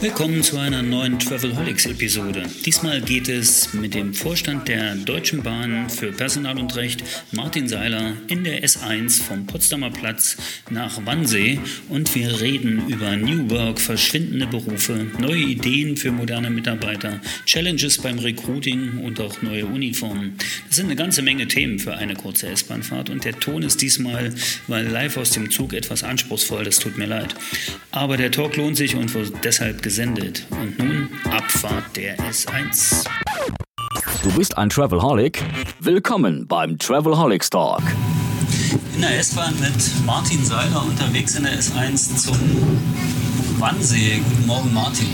Willkommen zu einer neuen Travelholics-Episode. Diesmal geht es mit dem Vorstand der Deutschen Bahn für Personal und Recht, Martin Seiler, in der S1 vom Potsdamer Platz nach Wannsee und wir reden über New Work, verschwindende Berufe, neue Ideen für moderne Mitarbeiter, Challenges beim Recruiting und auch neue Uniformen. Das sind eine ganze Menge Themen für eine kurze S-Bahnfahrt und der Ton ist diesmal, weil live aus dem Zug etwas anspruchsvoll, das tut mir leid. Aber der Talk lohnt sich und deshalb gesendet. Und nun Abfahrt der S1. Du bist ein Travelholic? Willkommen beim Travelholics Talk. In der S-Bahn mit Martin Seiler unterwegs in der S1 zum Wannsee. Guten Morgen, Martin.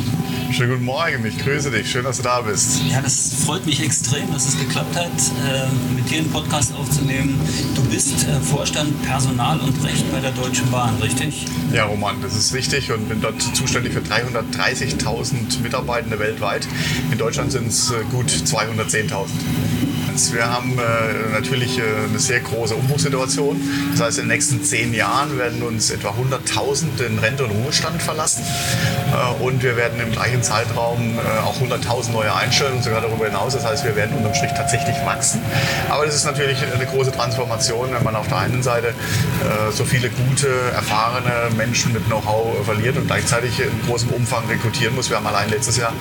Schönen guten Morgen, ich grüße dich. Schön, dass du da bist. Ja, das freut mich extrem, dass es geklappt hat, äh, mit dir einen Podcast aufzunehmen. Du bist äh, Vorstand Personal und Recht bei der Deutschen Bahn, richtig? Ja, Roman, das ist richtig und bin dort zuständig für 330.000 Mitarbeitende weltweit. In Deutschland sind es äh, gut 210.000. Wir haben äh, natürlich äh, eine sehr große Umbruchssituation. Das heißt, in den nächsten zehn Jahren werden uns etwa 100.000 in Rente und Ruhestand verlassen. Äh, und wir werden im gleichen Zeitraum äh, auch 100.000 neue einstellen und sogar darüber hinaus. Das heißt, wir werden unterm Strich tatsächlich wachsen. Aber das ist natürlich eine große Transformation, wenn man auf der einen Seite äh, so viele gute, erfahrene Menschen mit Know-how verliert und gleichzeitig in großem Umfang rekrutieren muss. Wir haben allein letztes Jahr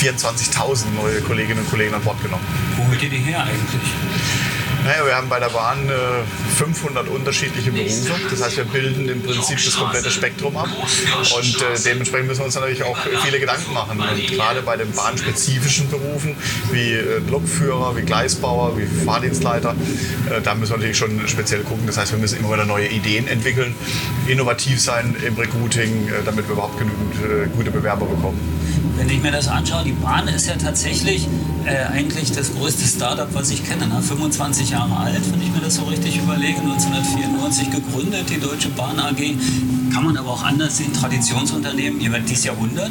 24.000 neue Kolleginnen und Kollegen an Bord genommen. Wo holt ihr die her eigentlich? 私。Naja, wir haben bei der Bahn äh, 500 unterschiedliche Berufe. Das heißt, wir bilden im Prinzip das komplette Spektrum ab. Und äh, dementsprechend müssen wir uns natürlich auch viele Gedanken machen. Und gerade bei den bahnspezifischen Berufen wie äh, Lokführer, wie Gleisbauer, wie Fahrdienstleiter, äh, da müssen wir natürlich schon speziell gucken. Das heißt, wir müssen immer wieder neue Ideen entwickeln, innovativ sein im Recruiting, äh, damit wir überhaupt genügend äh, gute Bewerber bekommen. Wenn ich mir das anschaue, die Bahn ist ja tatsächlich äh, eigentlich das größte Startup, was ich kenne. Ne? 25 Jahre alt, wenn ich mir das so richtig überlege. 1994 gegründet, die Deutsche Bahn AG. Kann man aber auch anders sehen, Traditionsunternehmen, werdet dieses Jahrhundert.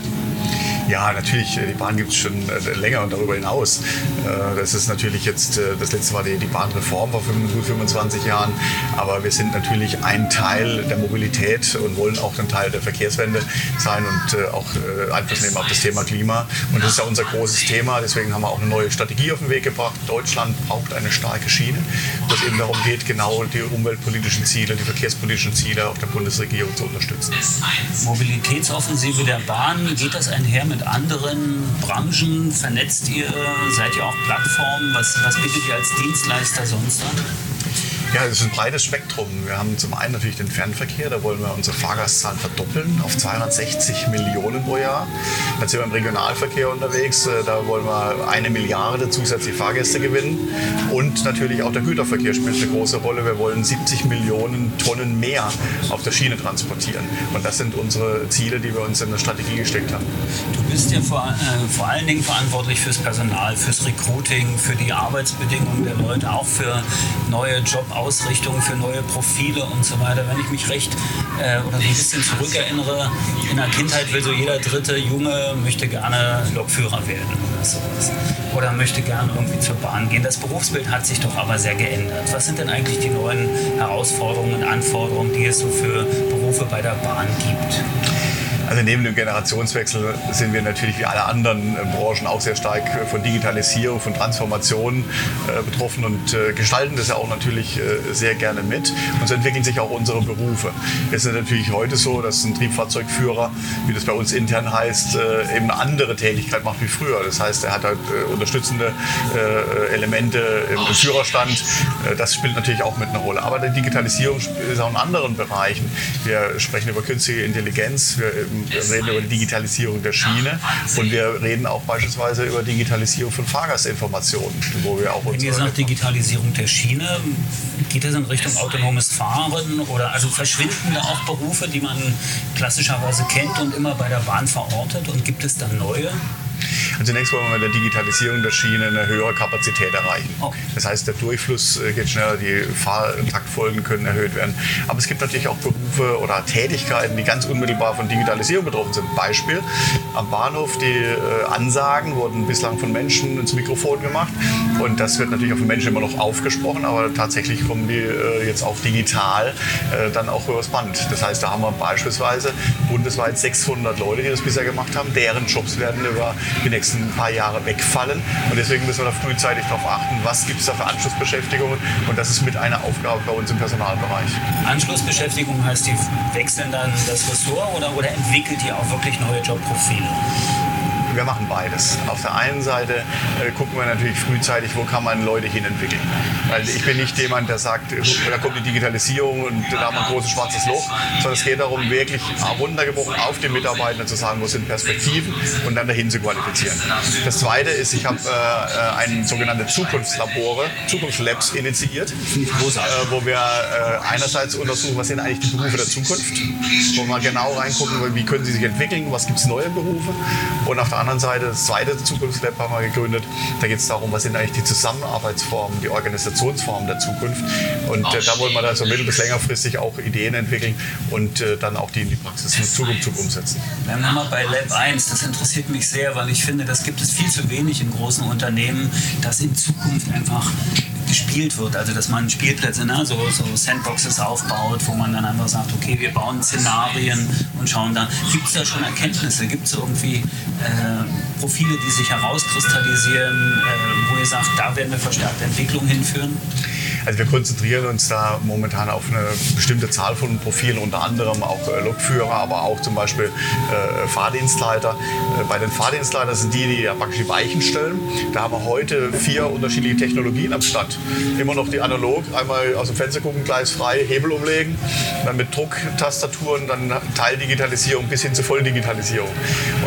Ja, natürlich, äh, die Bahn gibt es schon äh, länger und darüber hinaus. Äh, Das ist natürlich jetzt, das letzte war die, Bahnreform vor 25 25 Jahren, aber wir sind natürlich ein Teil der Mobilität und wollen auch ein Teil der Verkehrswende sein und auch Einfluss nehmen auf das Thema Klima. Und das ist ja unser großes Thema, deswegen haben wir auch eine neue Strategie auf den Weg gebracht. Deutschland braucht eine starke Schiene, wo es eben darum geht, genau die umweltpolitischen Ziele, die verkehrspolitischen Ziele auch der Bundesregierung zu unterstützen. Mobilitätsoffensive der Bahn, geht das einher mit anderen Branchen? Vernetzt ihr? Seid ihr auch Plattformen? Was, was bietet ihr als Dienstleister sonst an? Ja, es ist ein breites Spektrum. Wir haben zum einen natürlich den Fernverkehr, da wollen wir unsere Fahrgastzahlen verdoppeln auf 260 Millionen pro Jahr. Dann sind wir im Regionalverkehr unterwegs, äh, da wollen wir eine Milliarde zusätzliche Fahrgäste gewinnen. Und natürlich auch der Güterverkehr spielt eine große Rolle. Wir wollen 70 Millionen Tonnen mehr auf der Schiene transportieren. Und das sind unsere Ziele, die wir uns in der Strategie gesteckt haben. Du bist ja vor, äh, vor allen Dingen verantwortlich fürs Personal, fürs Recruiting, für die Arbeitsbedingungen der Leute, auch für neue Jobausrichtungen, für neue Profile und so weiter. Wenn ich mich recht äh, oder ein bisschen zurückerinnere, in der Kindheit will so jeder dritte Junge möchte gerne Lokführer werden oder sowas. Oder möchte gerne irgendwie zur Bahn gehen. Das Berufsbild hat sich doch aber sehr geändert. Was sind denn eigentlich die neuen Herausforderungen und Anforderungen, die es so für Berufe bei der Bahn gibt? Also neben dem Generationswechsel sind wir natürlich wie alle anderen äh, Branchen auch sehr stark äh, von Digitalisierung, von Transformation äh, betroffen und gestalten das ja auch natürlich sehr gerne mit. Und so entwickeln sich auch unsere Berufe. Es ist natürlich heute so, dass ein Triebfahrzeugführer, wie das bei uns intern heißt, eben eine andere Tätigkeit macht wie früher. Das heißt, er hat halt unterstützende Elemente im, Führerstand. Das spielt natürlich auch mit einer Rolle. Aber die Digitalisierung ist auch in anderen Bereichen. Wir sprechen über künstliche Intelligenz, wir, wir reden über die Digitalisierung der Schiene. Und wir reden auch beispielsweise über Digitalisierung von Fahrgastinformationen, wo wir auch Wenn ihr sagt Digitalisierung der Schiene, geht das in Richtung autonomes Fahren oder also verschwinden da auch Berufe, die man klassischerweise kennt und immer bei der Bahn verortet? Und gibt es dann neue? Also zunächst wollen wir mit der Digitalisierung der Schiene eine höhere Kapazität erreichen. Okay. Das heißt, der Durchfluss äh, geht schneller, die Fahrtaktfolgen können erhöht werden. Aber es gibt natürlich auch Berufe oder Tätigkeiten, die ganz unmittelbar von Digitalisierung betroffen sind. Beispiel am Bahnhof, die äh, Ansagen wurden bislang von Menschen ins Mikrofon gemacht und das wird natürlich auch von Menschen immer noch aufgesprochen, aber tatsächlich kommen die äh, jetzt auch digital dann auch übers Band. Das heißt, da haben wir beispielsweise bundesweit 600 Leute, die das bisher gemacht haben, deren Jobs werden über die nächsten paar Jahre wegfallen und deswegen müssen wir da frühzeitig darauf achten, was gibt es da für Anschlussbeschäftigungen und das ist mit einer Aufgabe bei uns im Personalbereich. Anschlussbeschäftigung heißt, die wechseln dann das Ressort oder, oder entwickelt ihr auch wirklich neue Jobprofile? Wir machen beides. Auf der einen Seite äh, gucken wir natürlich frühzeitig, wo kann man Leute hin entwickeln. Weil ich bin nicht jemand, der sagt, da kommt die Digitalisierung und da haben wir ein großes schwarzes Loch, sondern es geht darum, wirklich runtergebrochen auf den Mitarbeitern zu sagen, wo sind Perspektiven und dann dahin zu qualifizieren. Das Zweite ist, ich habe äh, ein sogenannte Zukunftslabore, Zukunftslabs initiiert, äh, wo wir äh, einerseits untersuchen, was sind eigentlich die Berufe der Zukunft, wo wir genau reingucken, wie können sie sich entwickeln, was gibt es neue Berufe und auf der anderen Seite das zweite Zukunftslab haben wir gegründet. Da geht es darum, was sind eigentlich die Zusammenarbeitsformen, die Organisationsformen der Zukunft. Und äh, da wollen wir dann so mittel- bis längerfristig auch Ideen entwickeln und äh, dann auch die in die Praxis mit Zukunft umsetzen. Wir haben nochmal bei Lab 1, das interessiert mich sehr, weil ich finde, das gibt es viel zu wenig in großen Unternehmen, dass in Zukunft einfach gespielt wird. Also dass man Spielplätze, ne, so, so Sandboxes aufbaut, wo man dann einfach sagt, okay, wir bauen Szenarien und schauen da. Gibt es da schon Erkenntnisse? Gibt es irgendwie äh, Profile, die sich herauskristallisieren, äh, wo ihr sagt, da werden wir verstärkt Entwicklung hinführen? Also wir konzentrieren uns da momentan auf eine bestimmte Zahl von Profilen, unter anderem auch äh, Lokführer, aber auch zum Beispiel äh, Fahrdienstleiter. Äh, bei den Fahrdienstleitern sind die, die ja praktisch die Weichen stellen. Da haben wir heute vier unterschiedliche Technologien am Start. Immer noch die analog, einmal aus dem Fenster gucken, Gleis frei, Hebel umlegen, dann mit Drucktastaturen, dann Teildigitalisierung bis hin zur Volldigitalisierung.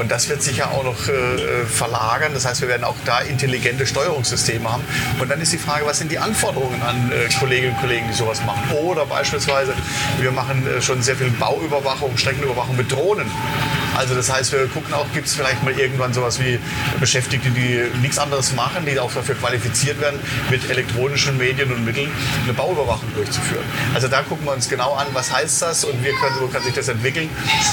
Und das wird sich ja auch noch äh, verlagern. Das heißt, wir werden auch da intelligente Steuerungssysteme haben. Und dann ist die Frage, was sind die Anforderungen an äh, Kolleginnen und Kollegen, die sowas machen. Oder beispielsweise, wir machen äh, schon sehr viel Bauüberwachung, Streckenüberwachung mit Drohnen. Also das heißt, wir gucken auch, gibt es vielleicht mal irgendwann sowas wie Beschäftigte, die nichts anderes machen, die auch dafür qualifiziert werden, mit elektronischen Medien und Mitteln eine Bauüberwachung durchzuführen. Also da gucken wir uns genau an, was heißt das und wie können, wo kann sich das entwickeln.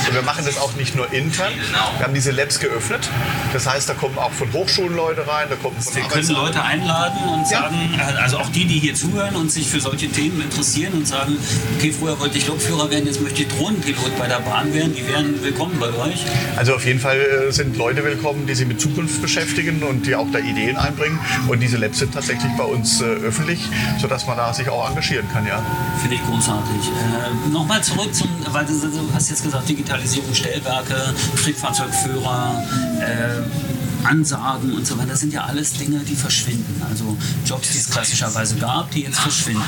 Und wir machen das auch nicht nur intern. Wir haben diese Labs geöffnet. Das heißt, da kommen auch von Hochschulen Leute rein, da kommen von Wir können Leute einladen und sagen, ja. also auch die, die hier zuhören und sich für solche Themen interessieren und sagen, okay, früher wollte ich Lokführer werden, jetzt möchte ich Drohnenpilot bei der Bahn werden, die wären willkommen bei euch euch? Also auf jeden Fall äh, sind Leute willkommen, die sich mit Zukunft beschäftigen und die auch da Ideen einbringen. Und diese Labs sind tatsächlich bei uns äh, öffentlich, sodass man da sich auch engagieren kann, ja. Finde ich großartig. Äh, Nochmal zurück zum, weil du, du, hast jetzt gesagt, Digitalisierung, Stellwerke, Triebfahrzeugführer, äh, Ansagen und so weiter, das sind ja alles Dinge, die verschwinden. Also Jobs, die es klassischerweise gab, die jetzt verschwinden.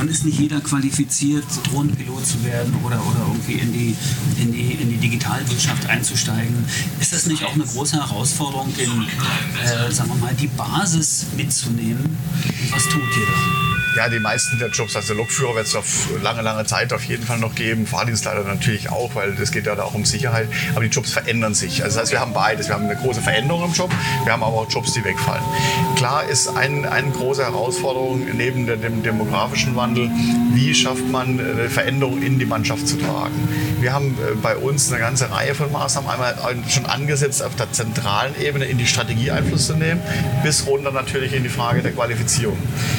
Und ist nicht jeder qualifiziert, Drohnenpilot zu werden oder, oder irgendwie in die, in, die, in die Digitalwirtschaft einzusteigen. Ist das nicht auch eine große Herausforderung, den, äh, sagen wir mal, die Basis mitzunehmen? Und was tut ihr da? Ja, die meisten der Jobs, also Lokführer wird es auf lange, lange Zeit auf jeden Fall noch geben. Fahrdienstleiter natürlich auch, weil es geht ja da auch um Sicherheit. Aber die Jobs verändern sich. Also das heißt, wir haben beides. Wir haben eine große Veränderung im Job, wir haben aber auch Jobs, die wegfallen. Klar ist ein, eine große Herausforderung neben dem demografischen Wandel, wie schafft man eine Veränderung in die Mannschaft zu tragen. Wir haben äh, bei uns eine ganze Reihe von Maßnahmen einmal schon angesetzt, auf der zentralen Ebene in die Strategie Einfluss zu nehmen, bis runter natürlich in die Frage der Qualifizierung.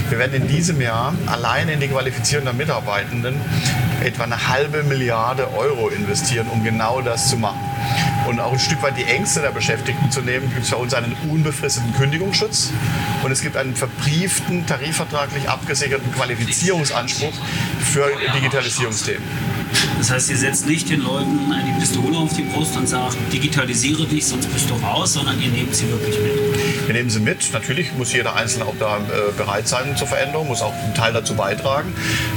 Wir werden in diesem Jahr Jahr allein in die Qualifizierung der Mitarbeitenden etwa eine halbe Milliarde Euro investieren, um genau das zu machen. Und auch ein Stück weit die Ängste der Beschäftigten zu nehmen, gibt es bei uns einen unbefristeten Kündigungsschutz und es gibt einen verbrieften, tarifvertraglich abgesicherten Qualifizierungsanspruch für Digitalisierungsthemen. Das heißt, ihr setzt nicht den Leuten eine Pistole auf die Brust und sagt, digitalisiere dich, sonst bist du raus, sondern ihr nehmt sie wirklich mit. Wir nehmen sie mit. Natürlich muss jeder Einzelne auch da äh, bereit sein zur Veränderung, muss auch einen Teil dazu beitragen.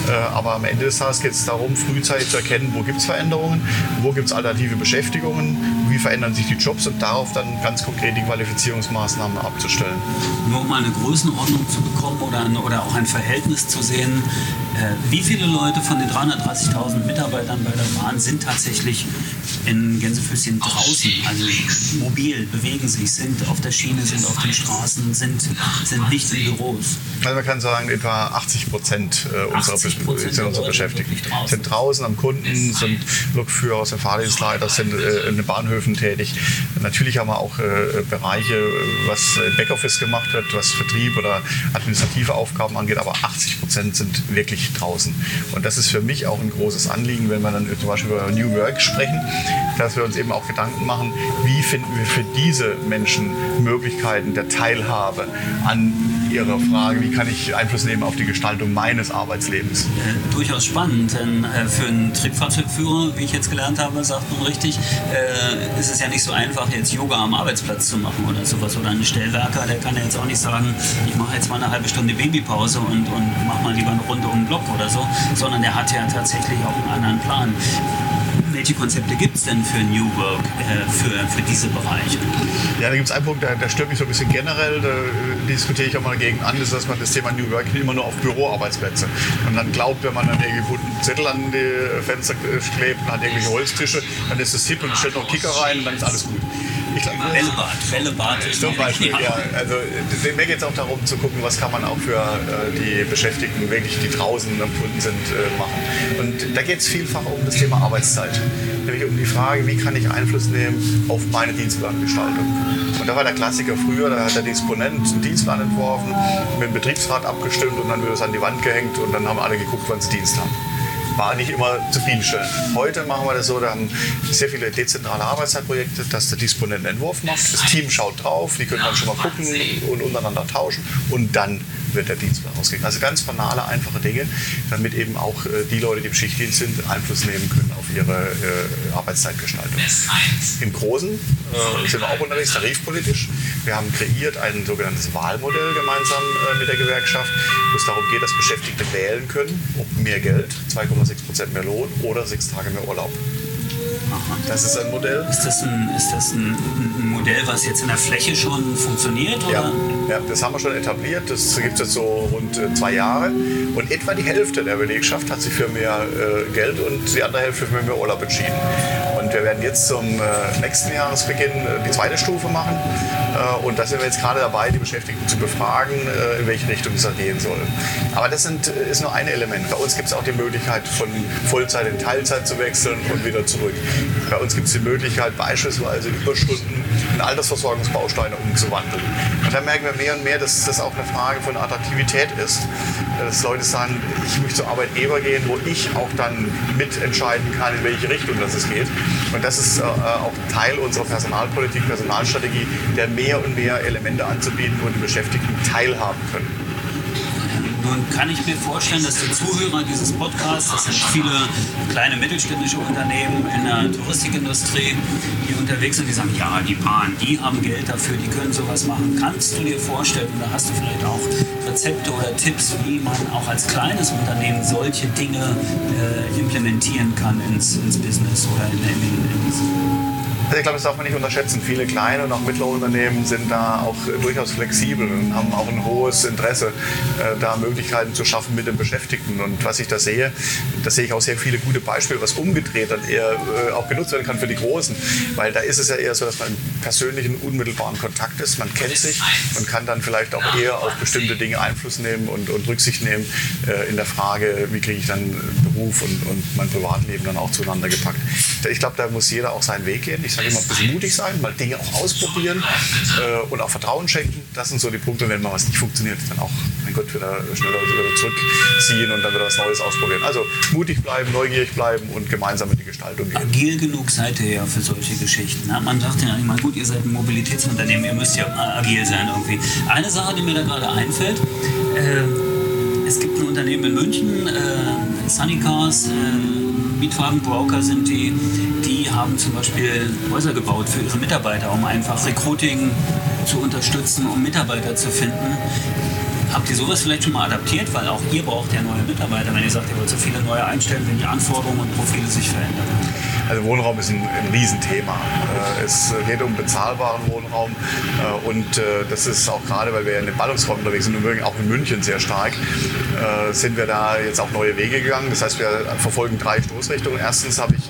Äh, aber am Ende des Tages geht es darum, frühzeitig zu erkennen, wo gibt es Veränderungen, wo gibt es alternative Beschäftigungen, wie verändern sich die Jobs und darauf dann ganz konkret die Qualifizierungsmaßnahmen abzustellen. Nur um eine Größenordnung zu bekommen oder, oder auch ein Verhältnis zu sehen, äh, wie viele Leute von den 330.000 Mitarbeitern Mitarbeitern bei der Bahn sind tatsächlich in Gänsefüßchen draußen, also mobil, bewegen sich, sind auf der Schiene, sind auf den Straßen, sind, sind nicht in Büros. Also man kann sagen, etwa 80 Prozent äh, unserer, 80 sind unsere Beschäftigten. Sind draußen am Kunden, sind Lokführer, sind Fahrdienstleiter, sind äh, in den Bahnhöfen tätig. Natürlich haben wir auch äh, Bereiche, was Backoffice gemacht wird, was Vertrieb oder administrative Aufgaben angeht, aber 80 Prozent sind wirklich draußen. Und das ist für mich auch ein großes Anliegen, wenn wir dann zum Beispiel über New Work sprechen, dass wir uns eben auch Gedanken machen, wie finden wir für diese Menschen Möglichkeiten der Teilhabe an ihrer Frage, wie kann ich Einfluss nehmen auf die Gestaltung meines Arbeitslebens. Äh, durchaus spannend, denn äh, für einen Triebfahrzeugführer, wie ich jetzt gelernt habe, sagt man richtig, äh, ist es ja nicht so einfach, jetzt Yoga am Arbeitsplatz zu machen oder sowas. Oder ein Stellwerker, der kann ja jetzt auch nicht sagen, ich mache jetzt mal eine halbe Stunde Babypause und, und mache mal lieber eine Runde um den Block oder so, sondern der hat ja tatsächlich auch einen anderen Plan welche Konzepte gibt es denn für New Work, äh, für, für diese Bereiche? Ja, da gibt es einen Punkt, der, der stört mich so ein bisschen generell, da äh, diskutiere ich auch mal dagegen an, ist, dass man das Thema New Work immer nur auf Büroarbeitsplätze und dann glaubt, wenn man dann irgendwie einen Zettel an die Fenster klebt und hat irgendwelche Holztische, dann ist es hip und stellt noch Kicker rein und dann ist alles gut. Ich glaube, Bällebad, Bällebad. Zum Beispiel, ja. Also mir geht es auch darum zu gucken, was kann man auch für äh, die Beschäftigten, wirklich die draußen am Kunden sind, äh, machen. Und da geht es vielfach um das Thema Arbeitszeit. Nämlich um die Frage, wie kann ich Einfluss nehmen auf meine Dienstplangestaltung. Und da war der Klassiker früher, da hat der Disponent einen Dienstplan entworfen, mit dem Betriebsrat abgestimmt und dann wird es an die Wand gehängt und dann haben alle geguckt, wann sie Dienst haben war nicht immer zufriedenstellend. Heute machen wir das so, da haben sehr viele dezentrale Arbeitszeitprojekte, dass der Disponent einen Entwurf macht, das Team schaut drauf, die können dann schon mal gucken und untereinander tauschen. Und dann wird der Dienstplan ausgegeben. Also ganz banale, einfache Dinge, damit eben auch äh, die Leute, die im Schichtdienst sind, Einfluss nehmen können auf ihre äh, Arbeitszeitgestaltung. Im Großen äh, sind wir auch unterwegs, tarifpolitisch. Wir haben kreiert ein sogenanntes Wahlmodell gemeinsam mit der Gewerkschaft, wo es darum geht, dass Beschäftigte wählen können, ob mehr Geld, 2,6 Prozent mehr Lohn oder sechs Tage mehr Urlaub. Das ist ein Modell. Ist das ein, ist das ein, ein, Modell, was jetzt in der Fläche schon funktioniert? Oder? Ja, ja, das haben wir schon etabliert. Das gibt es jetzt so rund äh, zwei Jahre. Und etwa die Hälfte der Belegschaft hat sich für mehr äh, Geld und die andere Hälfte für mehr Urlaub entschieden. Und wir werden jetzt zum äh, nächsten Jahresbeginn äh, die zweite Stufe machen. Äh, und da sind wir jetzt gerade dabei, die Beschäftigten zu befragen, äh, in welche Richtung es da gehen soll. Aber das sind, ist nur ein Element. Bei uns gibt es auch die Möglichkeit, von Vollzeit in Teilzeit zu wechseln und wieder zurück. Bei uns gibt es die Möglichkeit, beispielsweise Überstunden in Altersversorgungsbausteine umzuwandeln. Und da merken wir mehr und mehr, dass das auch eine Frage von Attraktivität ist. Dass Leute sagen, ich möchte zur Arbeitgeber gehen, wo ich auch dann mitentscheiden kann, in welche Richtung das es geht. Und das ist äh, auch Teil unserer Personalpolitik, Personalstrategie, der mehr und mehr Elemente anzubieten, wo die Beschäftigten teilhaben können. Nun kann ich mir vorstellen, dass die Zuhörer dieses Podcasts, das sind viele kleine mittelständische Unternehmen in der Touristikindustrie, die unterwegs sind, die sagen, ja, die Bahn, die haben Geld dafür, die können sowas machen. Kannst du dir vorstellen, oder hast du vielleicht auch Rezepte oder Tipps, wie man auch als kleines Unternehmen solche Dinge äh, implementieren kann ins, ins Business oder in, in, in, in also ich glaube, das darf man nicht unterschätzen. Viele kleine und auch mittlere Unternehmen sind da auch durchaus flexibel und haben auch ein hohes Interesse, äh, da Möglichkeiten zu schaffen mit den Beschäftigten. Und was ich da sehe, da sehe ich auch sehr viele gute Beispiele, was umgedreht dann eher äh, auch genutzt werden kann für die Großen. Weil da ist es ja eher so, dass man im persönlichen, unmittelbaren Kontakt ist. Man kennt sich und kann dann vielleicht auch eher auf bestimmte Dinge Einfluss nehmen und, und Rücksicht nehmen äh, in der Frage, wie kriege ich dann Beruf und, und mein Privatleben dann auch zueinander gepackt. Ich glaube, da muss jeder auch seinen Weg gehen. Ich sage immer, ein bisschen mutig sein, mal Dinge auch ausprobieren äh, und auch Vertrauen schenken. Das sind so die Punkte, wenn mal was nicht funktioniert, dann auch, mein Gott, wieder schneller wieder zurückziehen und dann wieder was Neues ausprobieren. Also mutig bleiben, neugierig bleiben und gemeinsam in die Gestaltung gehen. Agil genug seid ihr ja für solche Geschichten. Ne? Man sagt ja immer, gut, ihr seid ein Mobilitätsunternehmen, ihr müsst ja agil sein irgendwie. Eine Sache, die mir da gerade einfällt, äh, es gibt ein Unternehmen in München, äh, Sunny Cars, äh, Mietwagenbroker sind die, die haben zum Beispiel Häuser gebaut für ihre Mitarbeiter, um einfach Recruiting zu unterstützen, um Mitarbeiter zu finden. Habt ihr sowas vielleicht schon mal adaptiert? Weil auch ihr braucht ja neue Mitarbeiter, wenn ihr sagt, ihr wollt so viele neue einstellen, wenn die Anforderungen und Profile sich verändern. Also Wohnraum ist ein, ein Riesenthema. Äh, es geht um bezahlbaren Wohnraum äh, und äh, das ist auch gerade, weil wir in den Ballungsräumen unterwegs sind und auch in München sehr stark, sind wir da jetzt auch neue Wege gegangen. Das heißt, wir verfolgen drei Stoßrichtungen. Erstens habe ich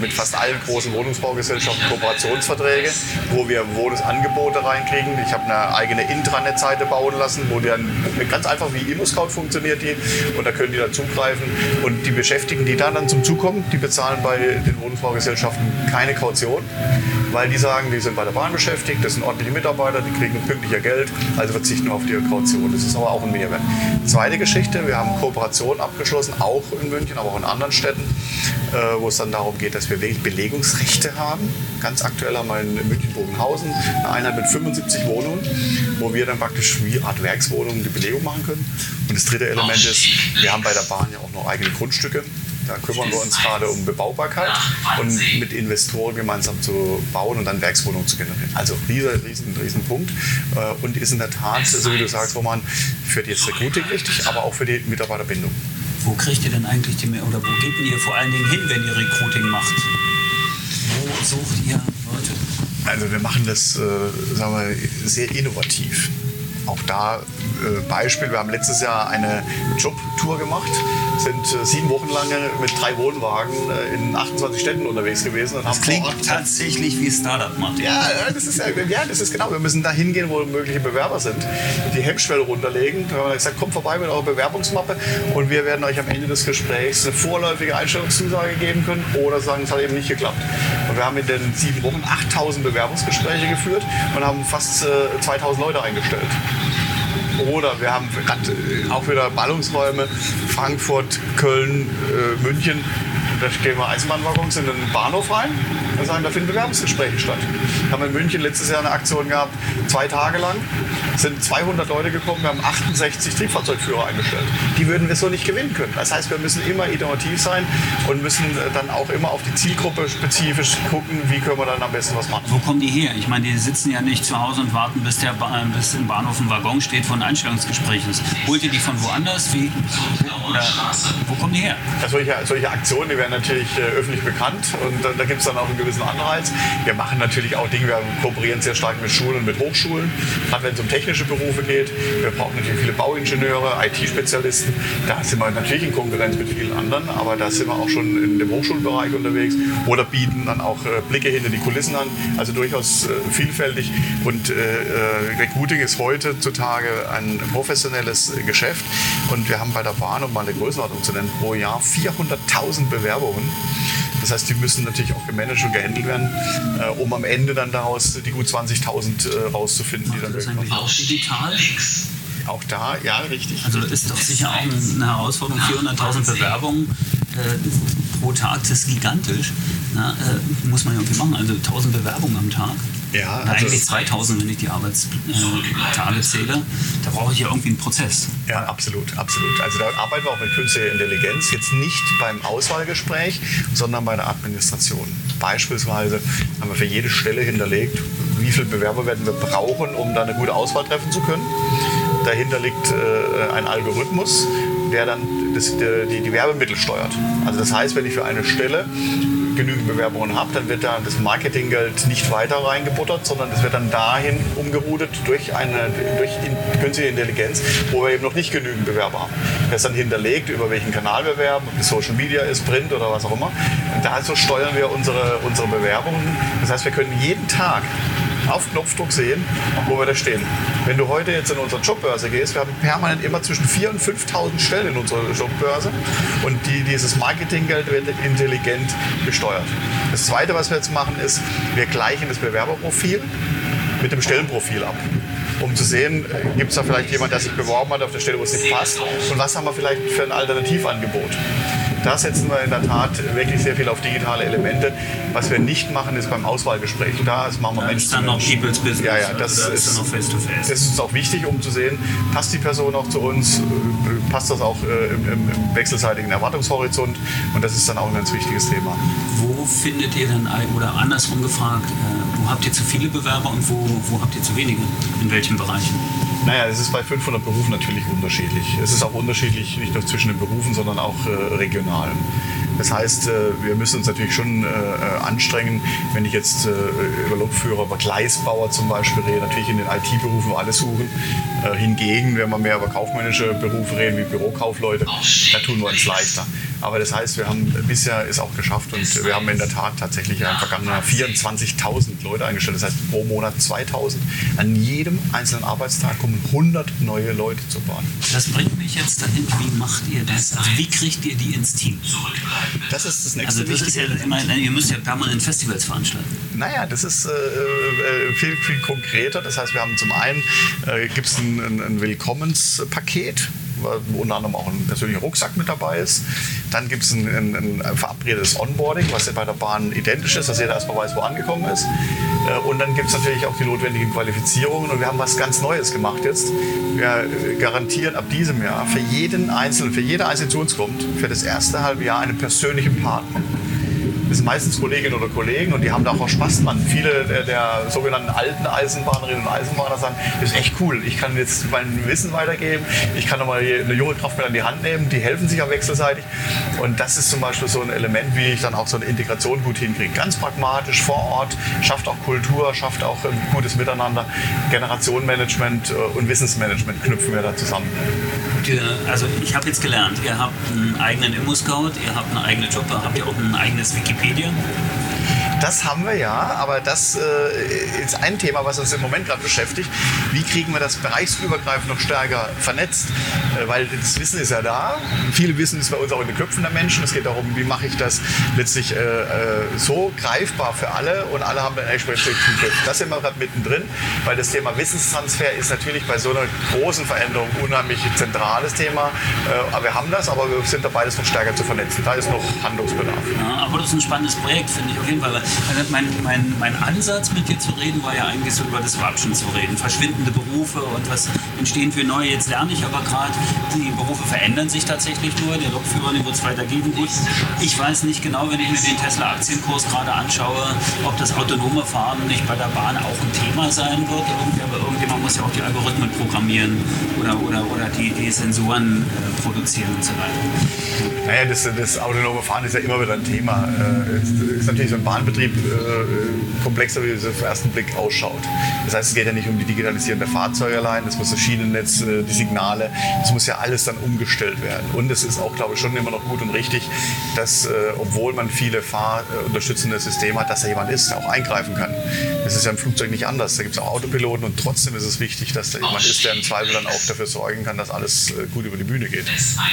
mit fast allen großen Wohnungsbaugesellschaften Kooperationsverträge, wo wir Wohnungsangebote reinkriegen. Ich habe eine eigene Intranet-Seite bauen lassen, wo dann ganz einfach wie ImmoScout funktioniert die. Und da können die dann zugreifen. Und die Beschäftigten, die dann, dann zum Zug kommen, die bezahlen bei den Wohnungsbaugesellschaften keine Kaution, weil die sagen, die sind bei der Bahn beschäftigt, das sind ordentliche Mitarbeiter, die kriegen pünktlicher Geld, also verzichten auf die Kaution. Das ist aber auch ein Mehrwert. Zweite Geschichte, wir haben Kooperationen abgeschlossen, auch in München, aber auch in anderen Städten, äh, wo es dann darum geht, dass wir wirklich Belegungsrechte haben. Ganz aktuell haben wir in München-Bogenhausen eine Einheit mit 75 Wohnungen, wo wir dann praktisch wie Art Werkswohnungen die Belegung machen können. Und das dritte Element ist, wir haben bei der Bahn ja auch noch eigene Grundstücke. Da kümmern wir uns gerade um Bebaubarkeit und mit Investoren gemeinsam zu bauen und dann Werkswohnungen zu generieren. Also riesen, riesen, riesen Punkt äh, und ist in der Tat, so wie du sagst, Roman, für jetzt Recruiting wichtig, aber auch für die Mitarbeiterbindung. Wo kriegt ihr denn eigentlich die oder wo geht ihr vor allen Dingen hin, wenn ihr Recruiting macht? Wo sucht ihr Leute? Also wir machen das, äh, sagen wir, sehr innovativ. Auch da äh, Beispiel, wir haben letztes Jahr eine Jobtour gemacht, sind äh, sieben Wochen lang mit drei Wohnwagen äh, in 28 Städten unterwegs gewesen. Und das haben klingt tatsächlich wie Startup macht. Ja, das ist, ja, das ist genau. Wir müssen da hingehen, wo mögliche Bewerber sind, die Hemmschwelle runterlegen. Wir haben gesagt, kommt vorbei mit eurer Bewerbungsmappe und wir werden euch am Ende des Gesprächs eine vorläufige Einstellungszusage geben können oder sagen, es hat eben nicht geklappt. Und wir haben in den sieben Wochen 8000 Bewerbungsgespräche geführt und haben fast 2000 Leute eingestellt. Oder wir haben äh, auch wieder Ballungsräume, Frankfurt, Köln, äh, München. Da stehen wir Eisenbahnwaggons in den Bahnhof rein und sagen, da finden Bewerbungsgespräche statt. Wir haben in München letztes Jahr eine Aktion gehabt, zwei Tage lang sind 200 Leute gekommen, wir haben 68 Triebfahrzeugführer eingestellt. Die würden wir so nicht gewinnen können. Das heißt, wir müssen immer innovativ sein und müssen äh, dann auch immer auf die Zielgruppe spezifisch gucken, wie können wir dann am besten was machen. Wo kommen die her? Ich meine, die sitzen ja nicht zu Hause und warten, bis, der ba bis im Bahnhof ein Waggon steht von Einstellungsgesprächen. Holt ihr die von woanders? Wie, oder wo kommen die her? Ja, solche, solche Aktionen, die werden natürlich äh, öffentlich bekannt und äh, da gibt es dann auch einen gewissen Anreiz. Wir machen natürlich auch Dinge, wir kooperieren sehr stark mit Schulen und mit Hochschulen, gerade wenn es um technische Berufe geht. Wir brauchen natürlich viele Bauingenieure, IT-Spezialisten. Da sind wir natürlich in Konkurrenz mit vielen anderen, aber da sind wir auch schon in dem Hochschulbereich unterwegs oder bieten dann auch äh, Blicke hinter die Kulissen an. Also durchaus äh, vielfältig und äh, Recruiting ist heutzutage ein professionelles Geschäft und wir haben bei der Bahn, um mal eine Größenordnung zu nennen, pro Jahr 400.000 Bewerbungen. Das heißt, die müssen natürlich auch gemanagt und gehandelt werden, äh, um am Ende dann daraus die gut 20.000 äh, rauszufinden, die dann das eigentlich auch digital? Auch da, ja, richtig. Also ist doch sicher auch eine Herausforderung, 400.000 Bewerbungen äh, pro Tag, das ist gigantisch. Na, äh, muss man ja irgendwie machen, also 1000 Bewerbungen am Tag. Ja, also eigentlich 2000, wenn ich die Arbeitstage zähle. Da brauche ich ja irgendwie einen Prozess. Ja, absolut, absolut. Also da arbeiten wir auch mit künstlicher Intelligenz, jetzt nicht beim Auswahlgespräch, sondern bei der Administration. Beispielsweise haben wir für jede Stelle hinterlegt, wie viele Bewerber werden wir brauchen, um da eine gute Auswahl treffen zu können. Dahinter liegt äh, ein Algorithmus, der dann das, die, die Werbemittel steuert. Also das heißt, wenn ich für eine Stelle genügend Bewerbungen habe, dann wird da das Marketinggeld nicht weiter reingebuttert, sondern es wird dann dahin umgeroutet durch eine durch künstliche Intelligenz, wo wir eben noch nicht genügend Bewerber haben. Das ist dann hinterlegt, über welchen Kanal wir werben, ob es Social Media ist, Print oder was auch immer. Und dazu steuern wir unsere, unsere Bewerbungen. Das heißt, wir können jeden Tag auf Knopfdruck sehen, wo wir da stehen. Wenn du heute jetzt in unsere Jobbörse gehst, wir haben permanent immer zwischen 4.000 und 5.000 Stellen in unserer Jobbörse und die, dieses Marketinggeld wird intelligent gesteuert. Das Zweite, was wir jetzt machen, ist, wir gleichen das Bewerberprofil mit dem Stellenprofil ab um zu sehen, gibt es da vielleicht jemand, der sich beworben hat auf der Stelle, wo es nicht passt und was haben wir vielleicht für ein Alternativangebot. Da setzen wir in der Tat wirklich sehr viel auf digitale Elemente. Was wir nicht machen, ist beim Auswahlgespräch. Da ist machen wir da Menschen. ist dann noch People's Business. Ja, ja, das, also ist, ist, dann face to face. das ist uns auch wichtig, um zu sehen, passt die Person auch zu uns, passt das auch äh, im, im, wechselseitigen Erwartungshorizont. Und das ist dann auch ein ganz wichtiges Thema. Wo findet ihr denn, oder andersrum gefragt, äh, wo habt ihr zu viele Bewerber und wo, wo habt ihr zu wenige? In welchen Bereichen? Naja, es ist bei 500 Berufen natürlich unterschiedlich. Es ist auch unterschiedlich, nicht nur zwischen den Berufen, sondern auch äh, regional. Das heißt, äh, wir müssen uns natürlich schon äh, anstrengen, wenn ich jetzt äh, über Lokführer, über Gleisbauer zum Beispiel rede, natürlich in den IT-Berufen alle suchen. Hingegen, wenn wir mehr über kaufmännische Berufe reden, wie Bürokaufleute, da tun wir uns leichter. Aber das heißt, wir haben bisher es auch geschafft und wir haben in der Tat tatsächlich im vergangenen Jahr 24.000 Leute eingestellt. Das heißt, pro Monat 2.000. An jedem einzelnen Arbeitstag kommen 100 neue Leute zur Bahn. Das bringt mich jetzt dahin, wie macht ihr das? Also wie kriegt ihr die ins Team? Das ist das nächste. Also das ist ja, meine, ihr müsst ja permanent Festivals veranstalten. Naja, das ist äh, äh, viel, viel konkreter. Das heißt, wir haben zum einen, äh, gibt es ein, ein Willkommenspaket wo unter anderem auch ein persönlicher Rucksack mit dabei ist. Dann gibt es ein, ein, ein, verabredetes Onboarding, was bei der Bahn identisch ist, dass jeder erstmal weiß, wo angekommen ist. Äh, und dann gibt es natürlich auch die notwendigen Qualifizierungen. Und wir haben was ganz Neues gemacht jetzt. Wir garantieren ab diesem Jahr für jeden Einzelnen, für jede Einzelne, die zu uns kommt, für das erste halbe Jahr einen persönlichen Partner. Das sind meistens Kolleginnen oder Kollegen und die haben da auch Spaß dran. Viele der, der, sogenannten alten Eisenbahnerinnen und Eisenbahner sagen, das ist echt cool. Ich kann jetzt mein Wissen weitergeben, ich kann nochmal eine junge Kraft mit an die Hand nehmen, die helfen sich auch wechselseitig. Und das ist zum Beispiel so ein Element, wie ich dann auch so eine Integration gut hinkriege. Ganz pragmatisch vor Ort, schafft auch Kultur, schafft auch ein gutes Miteinander. Generationenmanagement äh, und Wissensmanagement knüpfen wir da zusammen. Also ich habe jetzt gelernt, ihr habt einen eigenen Immo-Scout, ihr habt eine eigene Job, habt ihr auch ein eigenes Wikipedia? Das haben wir ja, aber das äh, ist ein Thema, was uns im Moment gerade beschäftigt. Wie kriegen wir das bereichsübergreifend noch stärker vernetzt? Äh, weil das Wissen ist ja da. Viele Wissen ist bei uns auch in den Köpfen der Menschen. Es geht darum, wie mache ich das letztlich äh, äh so greifbar für alle und alle haben dann entsprechend. Das sind wir gerade mittendrin, weil das Thema Wissenstransfer ist natürlich bei so einer großen Veränderung unheimlich zentrales Thema. Äh, aber wir haben das, aber wir sind dabei, das noch stärker zu vernetzen. Da ist noch Handlungsbedarf. Ja, aber das ist ein spannendes Projekt, finde ich auf jeden Fall. Also mein, mein, mein Ansatz mit dir zu reden war ja eigentlich so über das Disruption zu reden. Verschwindende Berufe und was entstehen für neue. Jetzt lerne ich aber gerade, die Berufe verändern sich tatsächlich nur. Der Lokführer, den wird es weiter geben. Gut, ich weiß nicht genau, wenn ich mir den Tesla-Aktienkurs gerade anschaue, ob das autonome Fahren nicht bei der Bahn auch ein Thema sein wird. Aber irgendjemand muss ja auch die Algorithmen programmieren oder, oder, oder die, die Sensoren äh, produzieren und so weiter. Naja, das, das autonome Fahren ist ja immer wieder ein Thema. Äh, ist natürlich so ein Bahnbetrieb Betrieb äh, komplexer, wie es auf den ersten Blick ausschaut. Das heißt, es geht ja nicht um die Digitalisierung der Fahrzeuge allein, das muss das Schienennetz, äh, die Signale, das muss ja alles dann umgestellt werden. Und es ist auch, glaube ich, schon immer noch gut und richtig, dass, äh, obwohl man viele fahrunterstützende Systeme hat, dass da jemand ist, der auch eingreifen kann. Das ist ja im Flugzeug nicht anders. Da gibt es auch Autopiloten und trotzdem ist es wichtig, dass da jemand ist, der im Zweifel dann auch dafür sorgen kann, dass alles äh, gut über die Bühne geht.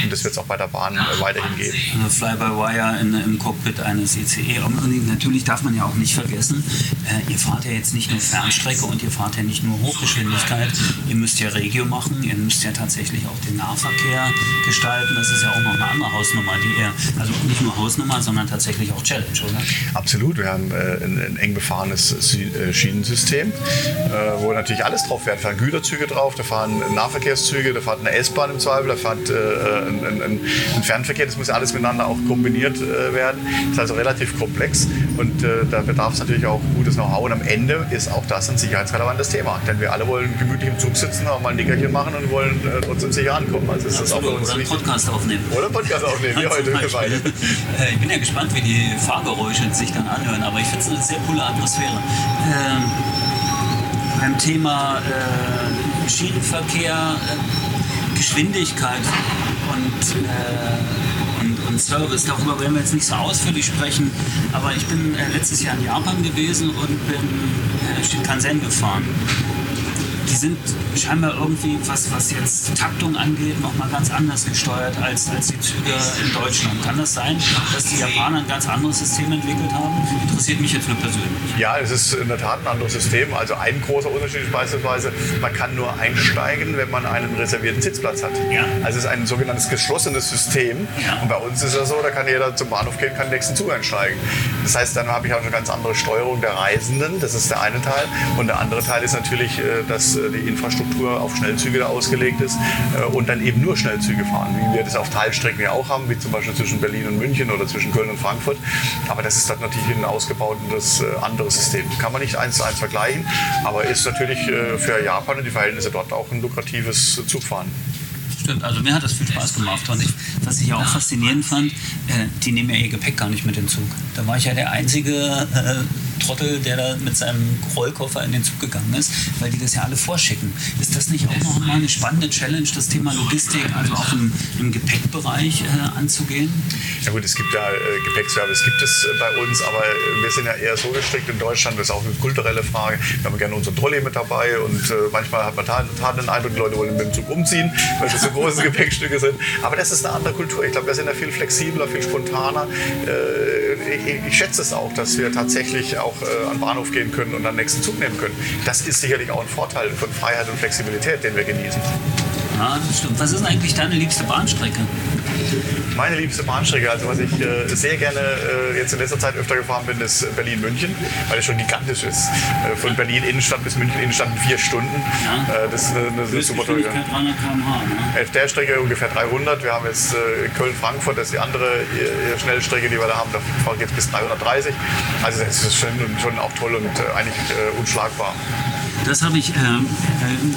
Und das wird es auch bei der Bahn äh, weiterhin geben. Fly-by-Wire im Cockpit eines ICE. Und natürlich darf man ja auch nicht vergessen, äh, ihr fahrt ja jetzt nicht nur Fernstrecke und ihr fahrt ja nicht nur Hochgeschwindigkeit, ihr müsst ja Regio machen, ihr müsst ja tatsächlich auch den Nahverkehr gestalten. Das ist ja auch noch eine andere Hausnummer, die ihr, also nicht nur Hausnummer, sondern tatsächlich auch Challenge, oder? Absolut, wir haben äh, ein, ein, eng befahrenes äh, Schienensystem, äh, wo natürlich alles drauf fährt. Da fahren Güterzüge drauf, da fahren Nahverkehrszüge, da fährt eine S-Bahn im Zweifel, da fährt äh, ein, ein, ein, Fernverkehr, das muss ja alles miteinander auch kombiniert äh, werden. Das ist also relativ komplex und äh, da bedarf es natürlich auch gutes Know-how. Und am Ende ist auch das ein sicherheitsrelevantes Thema. Denn wir alle wollen gemütlich im Zug sitzen, auch mal ein Nickerchen machen und wollen äh, trotzdem sicher ankommen. Also ist das auch Oder einen Podcast aufnehmen. Oder einen Podcast aufnehmen, wie heute. Beide. Äh, ich bin ja gespannt, wie die Fahrgeräusche sich dann anhören, aber ich finde es eine sehr coole Atmosphäre. Ähm, beim Thema äh, Schienenverkehr, äh, Geschwindigkeit und und Service. Darüber werden wir jetzt nicht so ausführlich sprechen, aber ich bin äh, letztes Jahr in Japan gewesen und bin äh, Shinkansen gefahren die sind scheinbar irgendwie, was, was jetzt Taktung angeht, nochmal ganz anders gesteuert als, als die Züge in Deutschland. Kann das sein, dass die Japaner ein ganz anderes System entwickelt haben? Interessiert mich jetzt nur persönlich. Ja, es ist in der Tat ein anderes System. Also ein großer Unterschied ist beispielsweise, man kann nur einsteigen, wenn man einen reservierten Sitzplatz hat. Ja. Also es ist ein sogenanntes geschlossenes System. Ja. Und bei uns ist es so, da kann jeder zum Bahnhof gehen, kann den nächsten Zug einsteigen. Das heißt, dann habe ich auch eine ganz andere Steuerung der Reisenden. Das ist der eine Teil. Und der andere Teil ist natürlich, äh, dass die Infrastruktur auf Schnellzüge ausgelegt ist und dann eben nur Schnellzüge fahren, wie wir das auf Teilstrecken ja auch haben, wie zum Beispiel zwischen Berlin und München oder zwischen Köln und Frankfurt. Aber das ist dann natürlich ein ausgebautes anderes System. Kann man nicht eins zu eins vergleichen, aber ist natürlich für Japan und die Verhältnisse dort auch ein lukratives Zugfahren. Stimmt, also mir hat das viel Spaß gemacht. Und ich, was ich auch faszinierend fand, äh, die nehmen ja ihr Gepäck gar nicht mit den Zug. Da war ich ja der einzige äh, Trottel, der da mit seinem Rollkoffer in den Zug gegangen ist, weil die das ja alle vorschicken. Ist das nicht auch noch mal eine spannende Challenge, das Thema Logistik, also auch im, im Gepäckbereich äh, anzugehen? Ja gut, es gibt ja äh, Gepäckservice, gibt es äh, bei uns, aber äh, wir sind ja eher so gestrickt in Deutschland, das ist auch eine kulturelle Frage. Wir haben gerne unseren Trolley mit dabei und äh, manchmal hat man total den Eindruck, die Leute wollen mit dem Zug umziehen, weil das so große Gepäckstücke sind. Aber das ist eine andere Kultur. Ich glaube, wir sind ja viel flexibler, viel spontaner. Ich, ich schätze es auch, dass wir tatsächlich auch äh, an den Bahnhof gehen können und dann den nächsten Zug nehmen können. Das ist sicherlich auch ein Vorteil von Freiheit und Flexibilität, den wir genießen. Ja, das stimmt. Was ist eigentlich deine liebste Bahnstrecke? Meine liebste Bahnstrecke, also was ich äh, sehr gerne äh, jetzt in letzter Zeit öfter gefahren bin, ist Berlin-München, weil es schon gigantisch ist. Äh, von Berlin Innenstadt bis München Innenstadt in vier Stunden. Ja. Äh, das ist eine, eine super tolle. 300 km/h. Ne? Auf der Strecke ungefähr 300. Wir haben jetzt äh, Köln-Frankfurt, das ist die andere äh, Schnellstrecke, die wir da haben. Da fahren jetzt bis 330. Also das ist schon, schon auch toll und eigentlich unschlagbar. Das habe ich, äh, äh,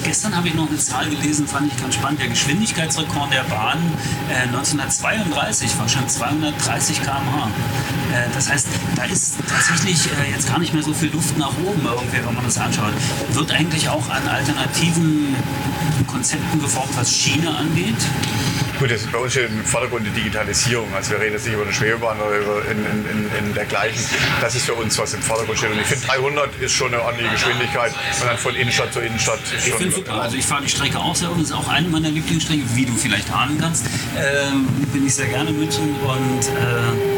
gestern habe ich noch eine Zahl gelesen, fand ich ganz spannend. Der Geschwindigkeitsrekord der Bahn äh, 1932 war schon 230 km/h. Äh, das heißt, da ist tatsächlich äh, jetzt gar nicht mehr so viel Luft nach oben irgendwie, wenn man das anschaut. Wird eigentlich auch an alternativen Konzepten geformt, was Schiene angeht? Gut, das ist bei uns steht im Vordergrund die Digitalisierung. Also wir reden jetzt nicht über eine Schwebebahn oder über in, in, in, dergleichen. Das ist für uns, was im Vordergrund steht. Und ich finde 300 ist schon eine ordentliche Geschwindigkeit. Und dann von Innenstadt zu Innenstadt. Ich finde super. Also ich fahre die Strecke auch sehr und das ist auch eine meiner Lieblingsstrecken, wie du vielleicht ahnen kannst. Ähm, bin ich sehr gerne in München und äh,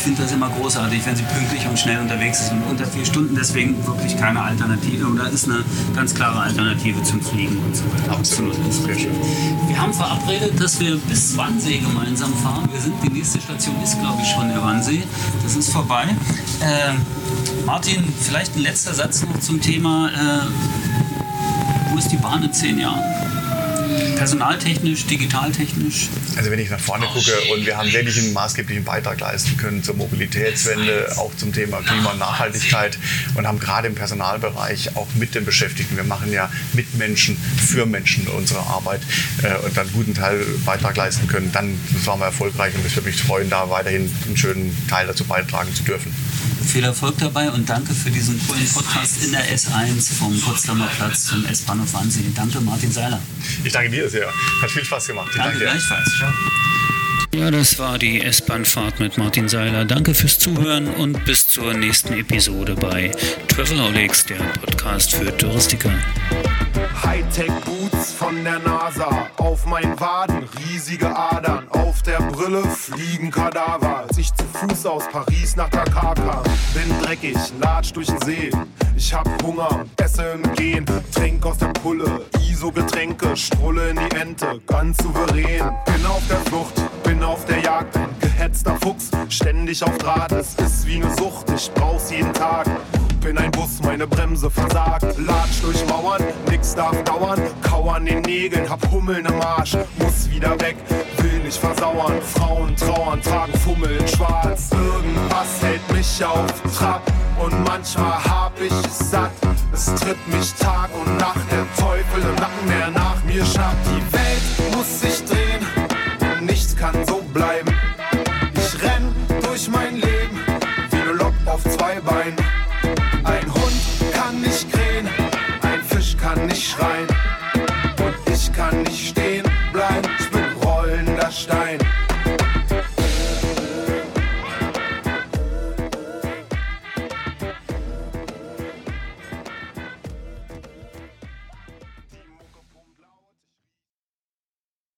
ich finde das immer großartig, wenn sie pünktlich und schnell unterwegs ist und unter vier Stunden. Deswegen wirklich keine Alternative. Und da ist eine ganz klare Alternative zum Fliegen und so weiter. Absolut. Wir haben verabredet, dass wir bis Wannsee gemeinsam fahren. Wir sind, die nächste Station ist, glaube ich, schon der Wannsee. Das ist vorbei. Äh, Martin, vielleicht ein letzter Satz noch zum Thema. Äh, wo ist die Bahn in zehn Jahren? Personaltechnisch, digitaltechnisch? Also wenn ich nach vorne gucke und wir haben wirklich einen maßgeblichen Beitrag leisten können zur Mobilitätswende, auch zum Thema Klima und Nachhaltigkeit und haben gerade im Personalbereich auch mit den Beschäftigten, wir machen ja mit Menschen, für Menschen unsere Arbeit äh, und dann einen guten Teil Beitrag leisten können, dann waren wir erfolgreich und ich würde mich freuen, da weiterhin einen schönen Teil dazu beitragen zu dürfen. Viel Erfolg dabei und danke für diesen coolen Podcast in der S1 vom Potsdamer Platz zum S-Bahnhof Wannsee. Danke, Martin Seiler. Ich danke dir sehr. Hat viel Spaß gemacht. Danke, danke gleichfalls. Ciao. Ja, das war die S-Bahn-Fahrt mit Martin Seiler. Danke fürs Zuhören und bis zur nächsten Episode bei Travelholics, der Podcast für Touristiker. Hightech-Boots von der NASA, auf meinen Waden riesige Adern, auf der Brille fliegen Kadaver. Als ich zu Fuß aus Paris nach Dakar kam, bin dreckig, latsch durch den See. Ich hab Hunger, esse im Gehen, trink aus der Pulle, ISO-Getränke, strulle in die Ente, ganz souverän. Bin auf der Flucht, bin auf der Jagd, gehetzter Fuchs, ständig auf Draht. Es ist wie ne Sucht, ich brauch's jeden Tag bin ein Bus, meine Bremse versagt. Latsch durch Mauern, nix darf dauern. Kauern den Nägeln, hab Hummeln im Arsch. Muss wieder weg, will nicht versauern. Frauen trauern, tragen Fummel in schwarz. Irgendwas hält mich auf Trab. Und manchmal hab ich es satt. Es tritt mich Tag und Nacht. Der Teufel im Nacken, der nach mir schnappt. Die Welt muss sich drehen. Nichts kann so bleiben. Ich renn durch mein Leben wie ne Lok auf zwei Beinen. Kann nicht schreien.